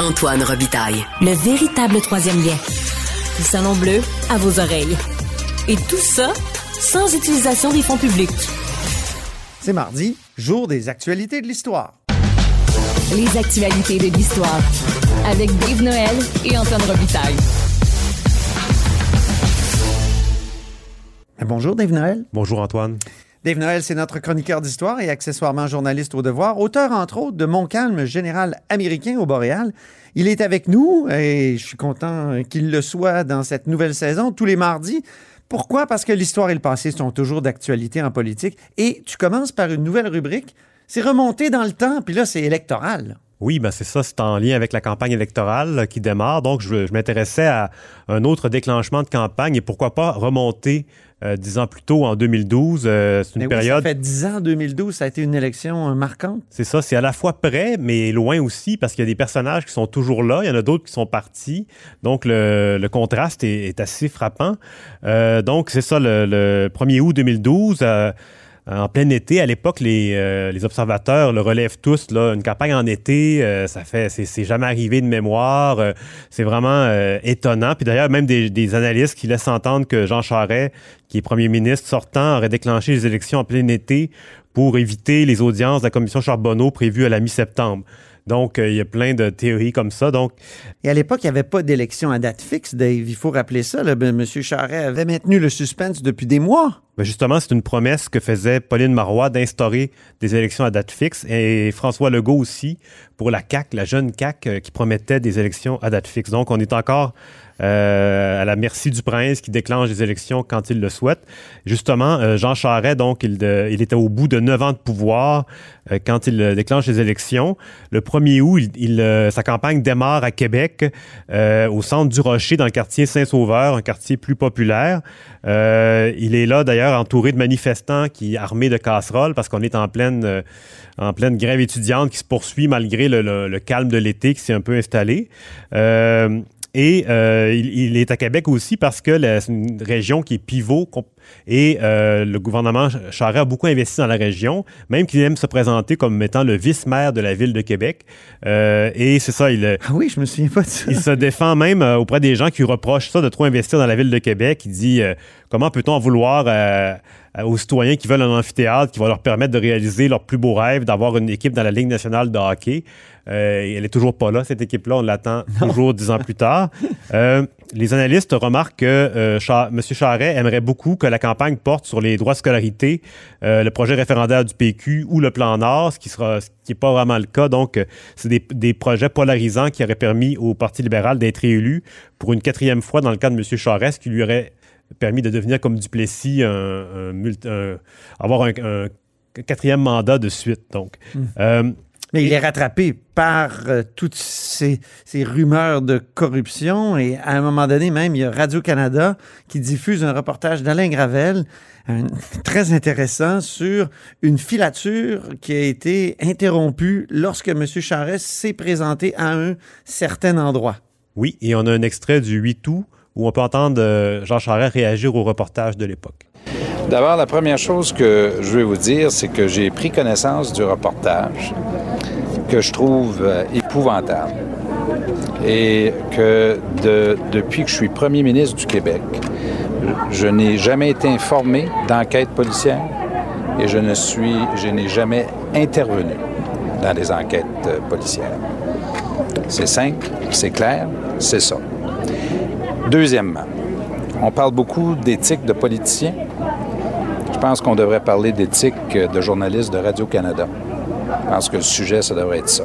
Antoine Robitaille. Le véritable troisième lien. Le salon bleu à vos oreilles. Et tout ça sans utilisation des fonds publics. C'est mardi, jour des actualités de l'histoire. Les actualités de l'histoire. Avec Dave Noël et Antoine Robitaille. Bonjour Dave Noël. Bonjour Antoine. Dave Noël, c'est notre chroniqueur d'histoire et accessoirement journaliste au devoir, auteur entre autres de Mon calme général américain au Boréal. Il est avec nous et je suis content qu'il le soit dans cette nouvelle saison tous les mardis. Pourquoi? Parce que l'histoire et le passé sont toujours d'actualité en politique. Et tu commences par une nouvelle rubrique. C'est remonté dans le temps, puis là, c'est électoral. Oui, ben c'est ça, c'est en lien avec la campagne électorale qui démarre. Donc, je, je m'intéressais à un autre déclenchement de campagne et pourquoi pas remonter euh, dix ans plus tôt, en 2012. Euh, c'est une Mais oui, période. ça fait dix ans, 2012, ça a été une élection euh, marquante. C'est ça, c'est à la fois près, mais loin aussi, parce qu'il y a des personnages qui sont toujours là, il y en a d'autres qui sont partis. Donc, le, le contraste est, est assez frappant. Euh, donc, c'est ça, le, le 1er août 2012. Euh, en plein été, à l'époque, les, euh, les observateurs le relèvent tous. Là, une campagne en été, euh, ça fait, c'est, jamais arrivé de mémoire. c'est vraiment étonnant. Puis d'ailleurs, même des, des analystes qui laissent entendre que Jean Charest, qui est premier ministre sortant, aurait déclenché les élections en plein été pour éviter les audiences de la commission Charbonneau prévues à la mi-septembre. Donc, euh, il y a plein de théories comme ça. Donc, Et à l'époque, il n'y avait pas d'élection à date fixe, Dave. Il faut rappeler ça. Là. Ben, M. Charest avait maintenu le suspense depuis des mois. Ben justement, c'est une promesse que faisait Pauline Marois d'instaurer des élections à date fixe et François Legault aussi pour la CAQ, la jeune CAQ euh, qui promettait des élections à date fixe. Donc, on est encore euh, à la merci du prince qui déclenche des élections quand il le souhaite. Justement, euh, Jean Charest, donc, il, de- il était au bout de neuf ans de pouvoir euh, quand il déclenche les élections. Le 1er août, euh, sa campagne démarre à Québec, euh, au centre du Rocher, dans le quartier Saint-Sauveur, un quartier plus populaire. Euh, il est là, d'ailleurs, entouré de manifestants qui armés de casseroles parce qu'on est en pleine, en pleine grève étudiante qui se poursuit malgré le, calme de l'été qui s'est un peu installé. Et il, est à Québec aussi parce que c'est une région qui est pivot et euh, le gouvernement Charest a beaucoup investi dans la région, même qu'il aime se présenter comme étant le vice-maire de la ville de Québec. Euh, et c'est ça, il, Ah oui, je me souviens pas de ça. il se défend même euh, auprès des gens qui reprochent ça de trop investir dans la ville de Québec. Il dit euh, comment peut-on en vouloir euh, aux citoyens qui veulent un amphithéâtre qui va leur permettre de réaliser leur plus beau rêve, d'avoir une équipe dans la Ligue nationale de hockey? Euh, elle est toujours pas là, cette équipe-là. On l'attend toujours dix ans plus tard. Euh, les analystes remarquent que euh, M. Charret aimerait beaucoup que la campagne porte sur les droits de scolarité, euh, le projet référendaire du PQ ou le plan Nord, ce qui sera, ce qui n'est pas vraiment le cas. Donc, euh, c'est des, des projets polarisants qui auraient permis au Parti libéral d'être réélu pour une quatrième fois dans le cas de M. Charest, qui lui aurait permis de devenir comme Duplessis, un, un avoir un, quatrième mandat de suite. Donc, Euh, Mais il est rattrapé par euh, toutes ces, ces rumeurs de corruption et à un moment donné même, il y a Radio-Canada qui diffuse un reportage d'Alain Gravel, un- très intéressant, sur une filature qui a été interrompue lorsque M. Charest s'est présenté à un certain endroit. oui, et on a un extrait du 8 août où on peut entendre euh, Jean Charest réagir au reportage de l'époque. D'abord, la première chose que je vais vous dire, c'est que j'ai pris connaissance du reportage que je trouve euh, épouvantable et que de- depuis que je suis premier ministre du Québec, je n'ai jamais été informé d'enquête policière et je je n'ai jamais intervenu dans des enquêtes euh, policières. C'est simple, c'est clair, c'est ça. Deuxièmement, on parle beaucoup d'éthique de politiciens. Je pense qu'on devrait parler d'éthique de journalistes de Radio-Canada. Je pense que le sujet, ça devrait être ça.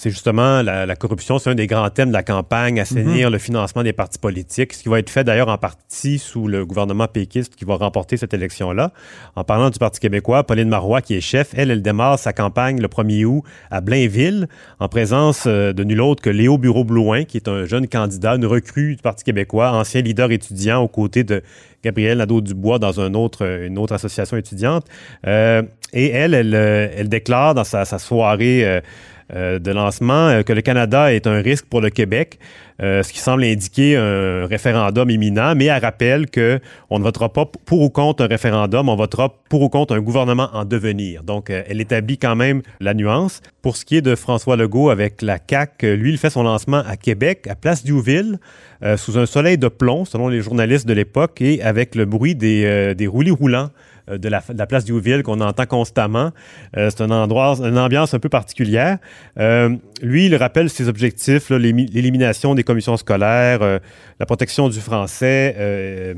C'est justement la, la corruption, c'est un des grands thèmes de la campagne, assainir le financement des partis politiques, ce qui va être fait d'ailleurs en partie sous le gouvernement péquiste qui va remporter cette élection-là. En parlant du Parti québécois, Pauline Marois, qui est chef, elle, elle démarre sa campagne le 1er août à Blainville, en présence euh, de nul autre que Léo Bureau-Blouin, qui est un jeune candidat, une recrue du Parti québécois, ancien leader étudiant aux côtés de Gabriel Nadeau-Dubois dans un autre, une autre association étudiante. Euh, et elle, elle, euh, elle déclare dans sa, sa soirée... euh, de lancement, que le Canada est un risque pour le Québec. Euh, ce qui semble indiquer un référendum imminent, mais elle rappelle que on ne votera pas pour ou contre un référendum, on votera pour ou contre un gouvernement en devenir. Donc, euh, elle établit quand même la nuance. Pour ce qui est de François Legault avec la CAQ, lui, il fait son lancement à Québec, à Place Diouville, euh, sous un soleil de plomb, selon les journalistes de l'époque, et avec le bruit des, des roulis roulants euh, de la, place Diouville qu'on entend constamment. Euh, c'est un endroit, une ambiance un peu particulière. Euh, lui, il rappelle ses objectifs, l'élimination des commissions scolaires, la protection du français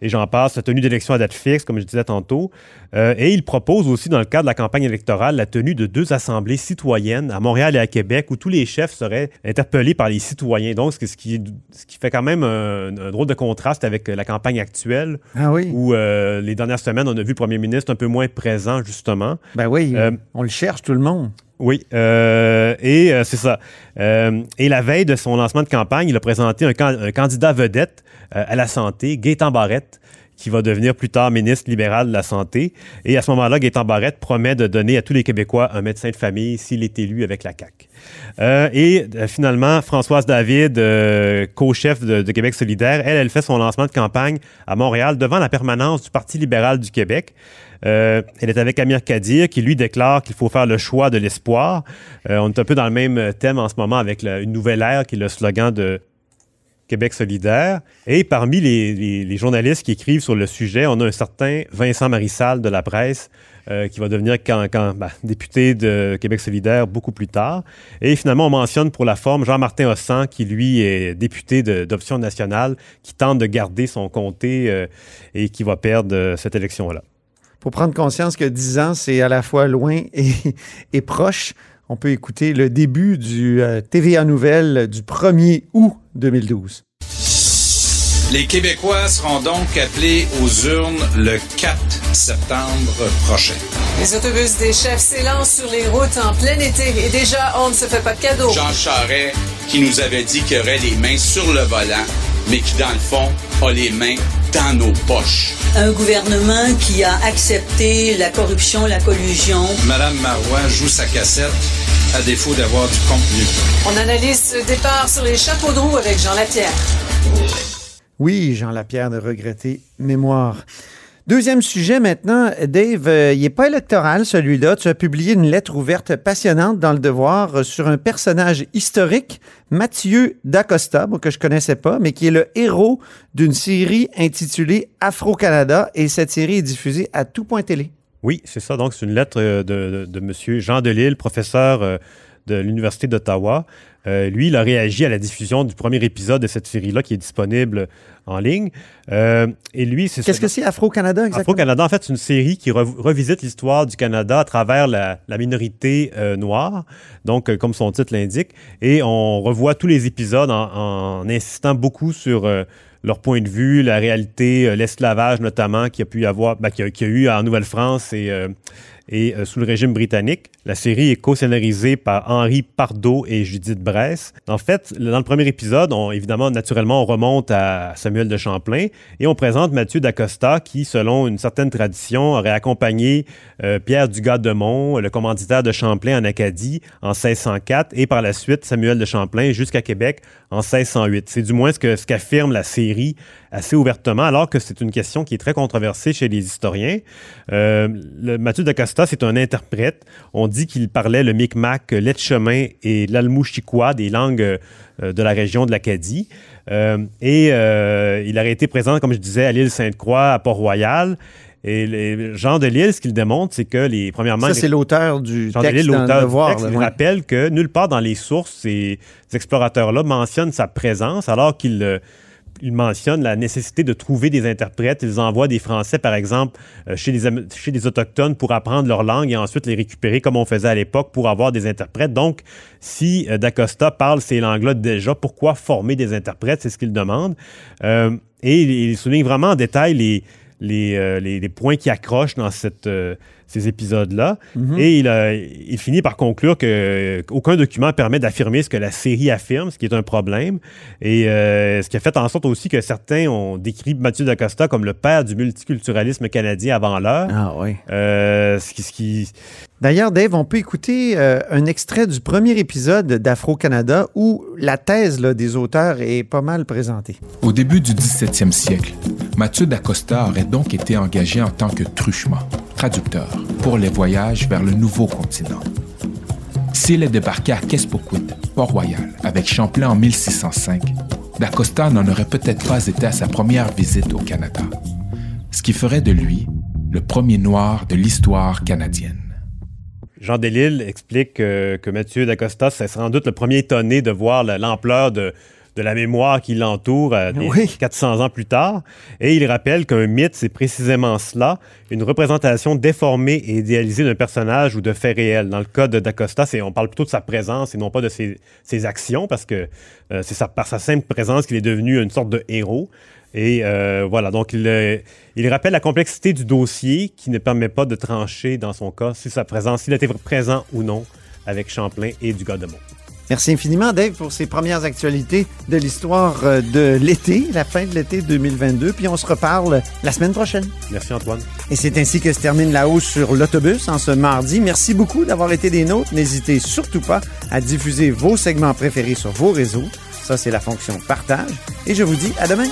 et j'en passe, la tenue d'élection à date fixe, comme je disais tantôt. Euh, et il propose aussi, dans le cadre de la campagne électorale, la tenue de deux assemblées citoyennes à Montréal et à Québec, où tous les chefs seraient interpellés par les citoyens. Donc, ce qui, ce qui fait quand même un, drôle de contraste avec la campagne actuelle, ah oui. où euh, les dernières semaines, on a vu le premier ministre un peu moins présent, justement. Ben oui, euh, on le cherche, tout le monde. Oui, et c'est ça. et la veille de son lancement de campagne, il a présenté un, candidat vedette euh, à la santé, Gaétan Barrette, qui va devenir plus tard ministre libéral de la Santé. Et à ce moment-là, Gaétan Barrette promet de donner à tous les Québécois un médecin de famille s'il est élu avec la CAQ. Euh, et euh, finalement, Françoise David, co-chef de, Québec solidaire, elle, elle fait son lancement de campagne à Montréal devant la permanence du Parti libéral du Québec. Elle est avec Amir Kadir qui lui déclare qu'il faut faire le choix de l'espoir. on est un peu dans le même thème en ce moment avec une nouvelle ère qui est le slogan de Québec solidaire. Et parmi les, journalistes qui écrivent sur le sujet, on a un certain Vincent Marissal de la presse euh, qui va devenir ben, député de Québec solidaire beaucoup plus tard. Et finalement, on mentionne pour la forme Jean-Martin Hossan, qui lui est député d'Option nationale, qui tente de garder son comté euh, et qui va perdre euh, cette élection-là. Pour prendre conscience que 10 ans, c'est à la fois loin et, et proche, on peut écouter le début du euh, TVA Nouvelle du 1er août 2012. Les Québécois seront donc appelés aux urnes le 4 septembre prochain. Les autobus des chefs s'élancent sur les routes en plein été et déjà, on ne se fait pas de cadeaux. Jean Charest, qui nous avait dit qu'il aurait les mains sur le volant, mais qui, dans le fond, a les mains dans nos poches. Un gouvernement qui a accepté la corruption, la collusion. Madame Marois joue sa cassette à défaut d'avoir du contenu. On analyse ce départ sur les chapeaux de roue avec Jean Lapierre. Oui, Jean Lapierre de regretter mémoire. Deuxième sujet maintenant, Dave, euh, il n'est pas électoral celui-là. Tu as publié une lettre ouverte passionnante dans le Devoir euh, sur un personnage historique, Mathieu Dacosta, que je connaissais pas, mais qui est le héros d'une série intitulée Afro-Canada et cette série est diffusée à tout point télé. Oui, c'est ça. Donc, c'est une lettre euh, de, de, M. Jean Delille, professeur de l'Université d'Ottawa. lui, il a réagi à la diffusion du premier épisode de cette série-là qui est disponible en ligne. Euh, et lui, c'est Qu'est-ce que c'est Afro-Canada exactement? Afro-Canada, en fait, c'est une série qui revisite l'histoire du Canada à travers la, minorité euh, noire, donc euh, comme son titre l'indique, et on revoit tous les épisodes en, insistant beaucoup sur leur point de vue, la réalité, l'esclavage notamment, qui a pu y avoir, ben, qui, a, a, eu en Nouvelle-France et et euh, sous le régime britannique. La série est co-scénarisée par Henri Pardo et Judith Bress. En fait, dans le premier épisode, évidemment, naturellement, on remonte à Samuel de Champlain et on présente Mathieu d'Acosta qui, selon une certaine tradition, aurait accompagné euh, Pierre Dugas-de-Mont, le commanditaire de Champlain en Acadie en 1604 et par la suite Samuel de Champlain jusqu'à Québec en 1608. C'est du moins ce que ce qu'affirme la série assez ouvertement, alors que c'est une question qui est très controversée chez les historiens. Euh, Mathieu d'Acosta, c'est un interprète. On dit qu'il parlait le Micmac, l'Etchemin et l'Almouchiquois, des langues euh, de la région de l'Acadie. Euh, et il aurait été présent, comme je disais, à l'île Sainte-Croix, à Port-Royal. Et les, Jean de Lille, ce qu'il démontre, c'est que les premièrement. Ça, c'est l'auteur du Jean texte. l'auteur du texte, il rappelle que nulle part dans les sources, ces, explorateurs-là mentionnent sa présence, alors qu'il euh, il mentionne la nécessité de trouver des interprètes. Ils envoient des Français, par exemple, euh, chez, des, Autochtones pour apprendre leur langue et ensuite les récupérer comme on faisait à l'époque pour avoir des interprètes. Donc, si euh, D'Acosta parle ces langues-là déjà, pourquoi former des interprètes? C'est ce qu'il demande. et il souligne vraiment en détail les, euh, points qui accrochent dans cette, euh, ces épisodes-là. Mhm. Et il, a- il finit par conclure que aucun document permet d'affirmer ce que la série affirme, ce qui est un problème. Et euh, ce qui a fait en sorte aussi que certains ont décrit Mathieu Dacosta comme le père du multiculturalisme canadien avant l'heure. Ah oui. Euh, ce qui, ce qui- D'ailleurs, Dave, on peut écouter euh, un extrait du premier épisode d'Afro-Canada où la thèse là, des auteurs est pas mal présentée. Au début du 17e siècle, Mathieu d'Acosta aurait donc été engagé en tant que truchement, traducteur, pour les voyages vers le nouveau continent. S'il est débarqué à Kespoquit, Port-Royal, avec Champlain en 1605, d'Acosta n'en aurait peut-être pas été à sa première visite au Canada, ce qui ferait de lui le premier noir de l'histoire canadienne. Jean Delisle explique euh, que Mathieu Dacosta, c'est sans doute le premier étonné de voir la- l'ampleur de, de la mémoire qui l'entoure euh, des Oui. 400 ans plus tard. Et il rappelle qu'un mythe, c'est précisément cela, une représentation déformée et idéalisée d'un personnage ou de faits réels. Dans le cas de Dacosta, on parle plutôt de sa présence et non pas de ses, ses actions, parce que euh, c'est par sa simple présence qu'il est devenu une sorte de héros. Et euh, voilà, donc il, euh, il rappelle la complexité du dossier qui ne permet pas de trancher dans son cas si sa présence, s'il était présent ou non avec Champlain et du Godemont. Merci infiniment, Dave, pour ces premières actualités de l'histoire euh, de l'été, la fin de l'été 2022. Puis on se reparle la semaine prochaine. Merci Antoine. Et c'est ainsi que se termine la hausse sur l'autobus en ce mardi. Merci beaucoup d'avoir été des nôtres. N'hésitez surtout pas à diffuser vos segments préférés sur vos réseaux. Ça, c'est la fonction partage. Et je vous dis à demain.